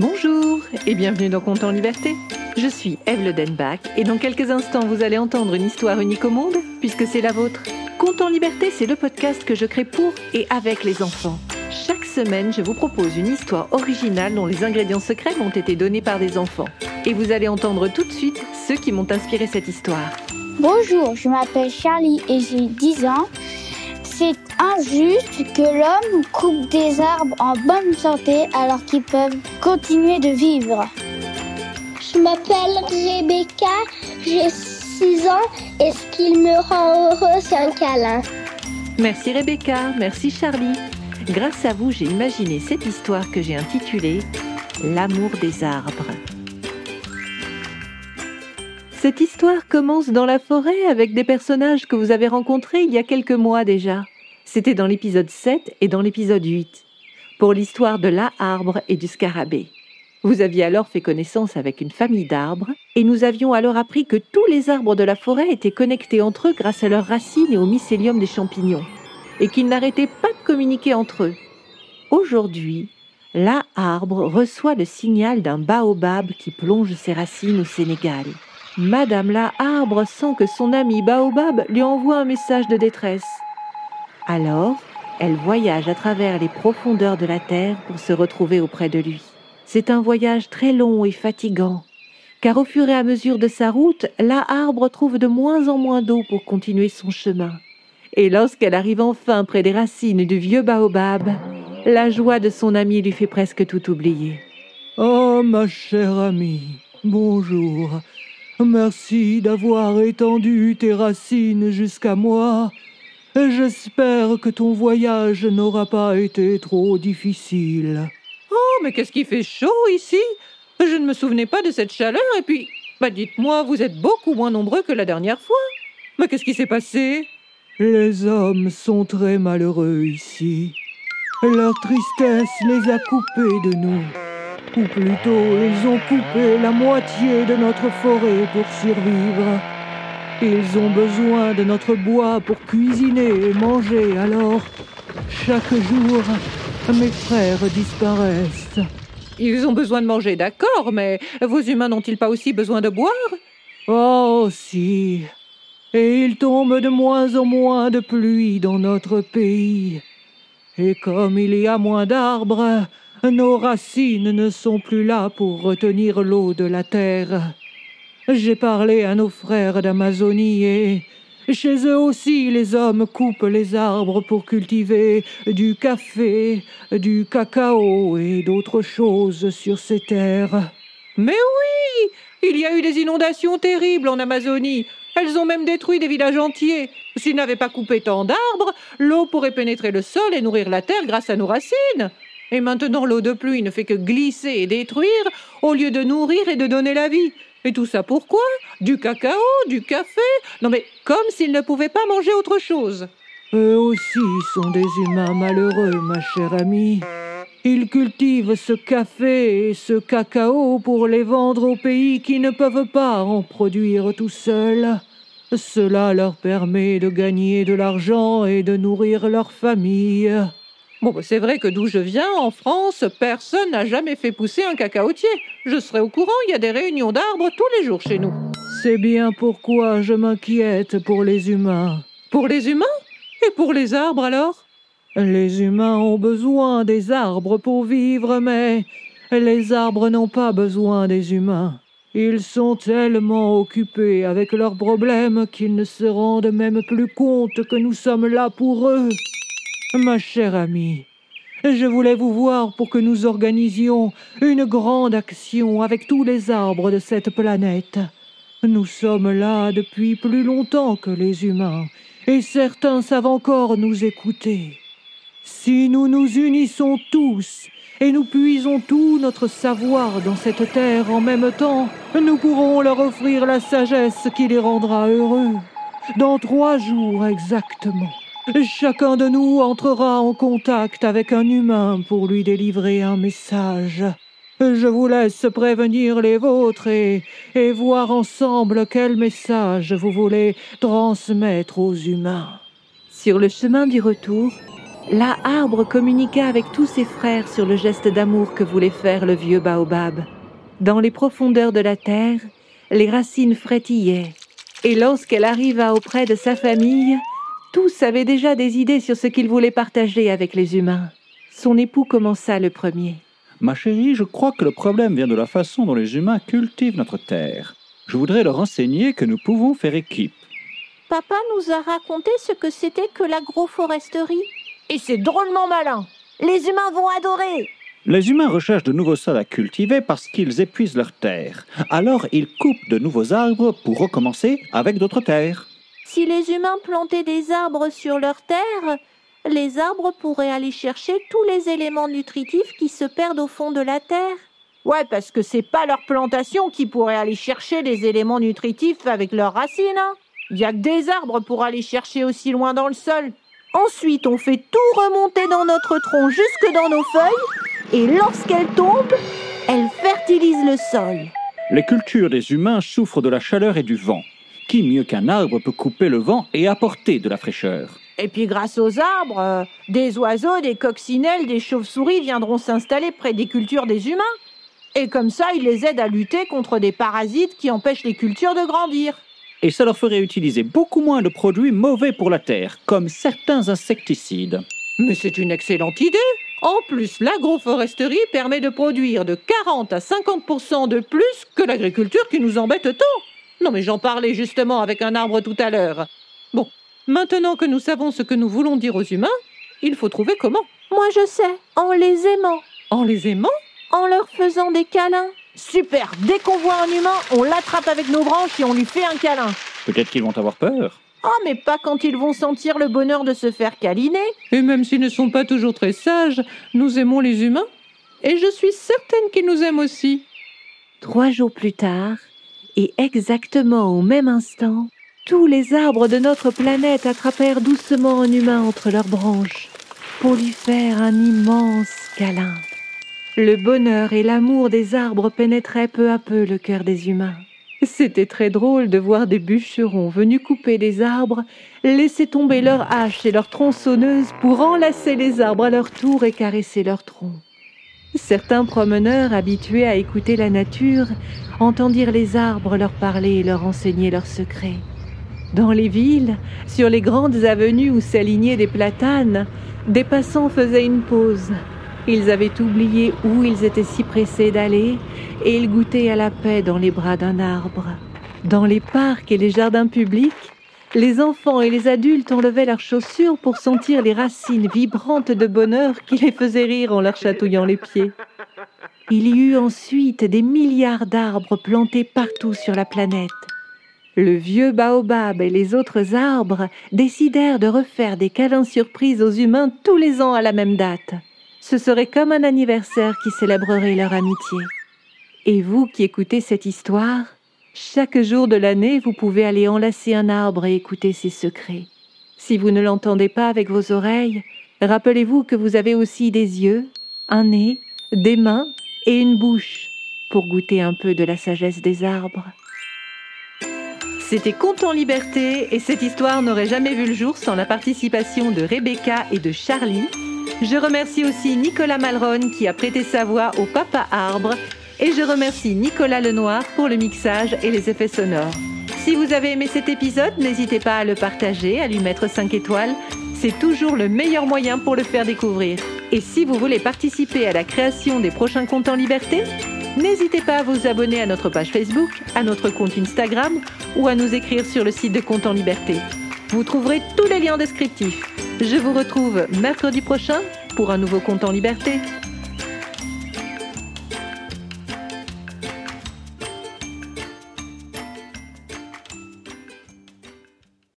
Bonjour et bienvenue dans Conte en Liberté. Je suis Eve Le Denbach et dans quelques instants vous allez entendre une histoire unique au monde puisque c'est la vôtre. Conte en Liberté, c'est le podcast que je crée pour et avec les enfants. Chaque semaine, je vous propose une histoire originale dont les ingrédients secrets m'ont été donnés par des enfants. Et vous allez entendre tout de suite ceux qui m'ont inspiré cette histoire. Bonjour, je m'appelle Charlie et j'ai 10 ans. C'est injuste que l'homme coupe des arbres en bonne santé alors qu'ils peuvent continuer de vivre. Je m'appelle Rebecca, j'ai 6 ans et ce qui me rend heureux, c'est un câlin. Merci Rebecca, merci Charlie. Grâce à vous, j'ai imaginé cette histoire que j'ai intitulée L'amour des arbres. Cette histoire commence dans la forêt avec des personnages que vous avez rencontrés il y a quelques mois déjà. C'était dans l'épisode 7 et dans l'épisode 8, pour l'histoire de la arbre et du scarabée. Vous aviez alors fait connaissance avec une famille d'arbres, et nous avions alors appris que tous les arbres de la forêt étaient connectés entre eux grâce à leurs racines et au mycélium des champignons, et qu'ils n'arrêtaient pas de communiquer entre eux. Aujourd'hui, la arbre reçoit le signal d'un baobab qui plonge ses racines au Sénégal. Madame la arbre sent que son ami baobab lui envoie un message de détresse. Alors, elle voyage à travers les profondeurs de la terre pour se retrouver auprès de lui. C'est un voyage très long et fatigant, car au fur et à mesure de sa route, la arbre trouve de moins en moins d'eau pour continuer son chemin. Et lorsqu'elle arrive enfin près des racines du vieux baobab, la joie de son ami lui fait presque tout oublier. Oh, ma chère amie, bonjour. Merci d'avoir étendu tes racines jusqu'à moi. J'espère que ton voyage n'aura pas été trop difficile. Oh, mais qu'est-ce qui fait chaud ici? Je ne me souvenais pas de cette chaleur et puis, bah dites-moi, vous êtes beaucoup moins nombreux que la dernière fois. Mais qu'est-ce qui s'est passé? Les hommes sont très malheureux ici. Leur tristesse les a coupés de nous. Ou plutôt, ils ont coupé la moitié de notre forêt pour survivre. Ils ont besoin de notre bois pour cuisiner et manger, alors chaque jour, mes frères disparaissent. Ils ont besoin de manger, d'accord, mais vos humains n'ont-ils pas aussi besoin de boire? Oh, si. Et il tombe de moins en moins de pluie dans notre pays. Et comme il y a moins d'arbres, nos racines ne sont plus là pour retenir l'eau de la terre. J'ai parlé à nos frères d'Amazonie et chez eux aussi les hommes coupent les arbres pour cultiver du café, du cacao et d'autres choses sur ces terres. Mais oui Il y a eu des inondations terribles en Amazonie. Elles ont même détruit des villages entiers. S'ils n'avaient pas coupé tant d'arbres, l'eau pourrait pénétrer le sol et nourrir la terre grâce à nos racines. Et maintenant, l'eau de pluie ne fait que glisser et détruire au lieu de nourrir et de donner la vie. Et tout ça pourquoi Du cacao, du café? Non mais comme s'ils ne pouvaient pas manger autre chose. Eux aussi sont des humains malheureux, ma chère amie. Ils cultivent ce café et ce cacao pour les vendre aux pays qui ne peuvent pas en produire tout seuls. Cela leur permet de gagner de l'argent et de nourrir leur famille. Bon, bah, c'est vrai que d'où je viens, en France, personne n'a jamais fait pousser un cacaotier. Je serai au courant, il y a des réunions d'arbres tous les jours chez nous. C'est bien pourquoi je m'inquiète pour les humains. Pour les humains? Et pour les arbres alors? Les humains ont besoin des arbres pour vivre, mais les arbres n'ont pas besoin des humains. Ils sont tellement occupés avec leurs problèmes qu'ils ne se rendent même plus compte que nous sommes là pour eux. Ma chère amie, je voulais vous voir pour que nous organisions une grande action avec tous les arbres de cette planète. Nous sommes là depuis plus longtemps que les humains, et certains savent encore nous écouter. Si nous nous unissons tous et nous puisons tout notre savoir dans cette terre en même temps, nous pourrons leur offrir la sagesse qui les rendra heureux. Dans trois jours exactement. Chacun de nous entrera en contact avec un humain pour lui délivrer un message. Je vous laisse prévenir les vôtres et, voir ensemble quel message vous voulez transmettre aux humains. Sur le chemin du retour, la arbre communiqua avec tous ses frères sur le geste d'amour que voulait faire le vieux baobab. Dans les profondeurs de la terre, les racines frétillaient, et lorsqu'elle arriva auprès de sa famille, tous avaient déjà des idées sur ce qu'ils voulaient partager avec les humains. Son époux commença le premier. Ma chérie, je crois que le problème vient de la façon dont les humains cultivent notre terre. Je voudrais leur enseigner que nous pouvons faire équipe. Papa nous a raconté ce que c'était que l'agroforesterie. Et c'est drôlement malin. Les humains vont adorer. Les humains recherchent de nouveaux sols à cultiver parce qu'ils épuisent leur terre. Alors ils coupent de nouveaux arbres pour recommencer avec d'autres terres. Si les humains plantaient des arbres sur leur terre, les arbres pourraient aller chercher tous les éléments nutritifs qui se perdent au fond de la terre. Ouais, parce que c'est pas leur plantation qui pourrait aller chercher les éléments nutritifs avec leurs racines. Hein. Il y a que des arbres pour aller chercher aussi loin dans le sol. Ensuite, on fait tout remonter dans notre tronc jusque dans nos feuilles, et lorsqu'elles tombent, elles fertilisent le sol. Les cultures des humains souffrent de la chaleur et du vent. Qui mieux qu'un arbre peut couper le vent et apporter de la fraîcheur? Et puis grâce aux arbres, euh, des oiseaux, des coccinelles, des chauves-souris viendront s'installer près des cultures des humains. Et comme ça, ils les aident à lutter contre des parasites qui empêchent les cultures de grandir. Et ça leur ferait utiliser beaucoup moins de produits mauvais pour la terre, comme certains insecticides. Mais c'est une excellente idée. En plus, l'agroforesterie permet de produire de 40 à 50% de plus que l'agriculture qui nous embête tant. Non mais j'en parlais justement avec un arbre tout à l'heure. Bon, maintenant que nous savons ce que nous voulons dire aux humains, il faut trouver comment. Moi je sais, en les aimant. En les aimant? En leur faisant des câlins. Super Dès qu'on voit un humain, on l'attrape avec nos branches et on lui fait un câlin. Peut-être qu'ils vont avoir peur. Oh, mais pas quand ils vont sentir le bonheur de se faire câliner. Et même s'ils ne sont pas toujours très sages, nous aimons les humains. Et je suis certaine qu'ils nous aiment aussi. Trois jours plus tard, et exactement au même instant, tous les arbres de notre planète attrapèrent doucement un humain entre leurs branches pour lui faire un immense câlin. Le bonheur et l'amour des arbres pénétraient peu à peu le cœur des humains. C'était très drôle de voir des bûcherons venus couper des arbres, laisser tomber leurs haches et leurs tronçonneuses pour enlacer les arbres à leur tour et caresser leurs troncs. Certains promeneurs habitués à écouter la nature entendirent les arbres leur parler et leur enseigner leurs secrets. Dans les villes, sur les grandes avenues où s'alignaient des platanes, des passants faisaient une pause ils avaient oublié où ils étaient si pressés d'aller et ils goûtaient à la paix dans les bras d'un arbre. Dans les parcs et les jardins publics, les enfants et les adultes enlevaient leurs chaussures pour sentir les racines vibrantes de bonheur qui les faisaient rire en leur chatouillant les pieds. Il y eut ensuite des milliards d'arbres plantés partout sur la planète. Le vieux baobab et les autres arbres décidèrent de refaire des câlins surprises aux humains tous les ans à la même date. Ce serait comme un anniversaire qui célébrerait leur amitié. Et vous qui écoutez cette histoire, chaque jour de l'année, vous pouvez aller enlacer un arbre et écouter ses secrets. Si vous ne l'entendez pas avec vos oreilles, rappelez-vous que vous avez aussi des yeux, un nez, des mains et une bouche pour goûter un peu de la sagesse des arbres. C'était Conte en liberté et cette histoire n'aurait jamais vu le jour sans la participation de Rebecca et de Charlie je remercie aussi Nicolas Malron qui a prêté sa voix au Papa Arbre et je remercie Nicolas Lenoir pour le mixage et les effets sonores. Si vous avez aimé cet épisode, n'hésitez pas à le partager, à lui mettre 5 étoiles. C'est toujours le meilleur moyen pour le faire découvrir. Et si vous voulez participer à la création des prochains comptes en liberté, n'hésitez pas à vous abonner à notre page Facebook, à notre compte Instagram ou à nous écrire sur le site de Compte en Liberté. Vous trouverez tous les liens descriptifs. Je vous retrouve mercredi prochain pour un nouveau compte en liberté.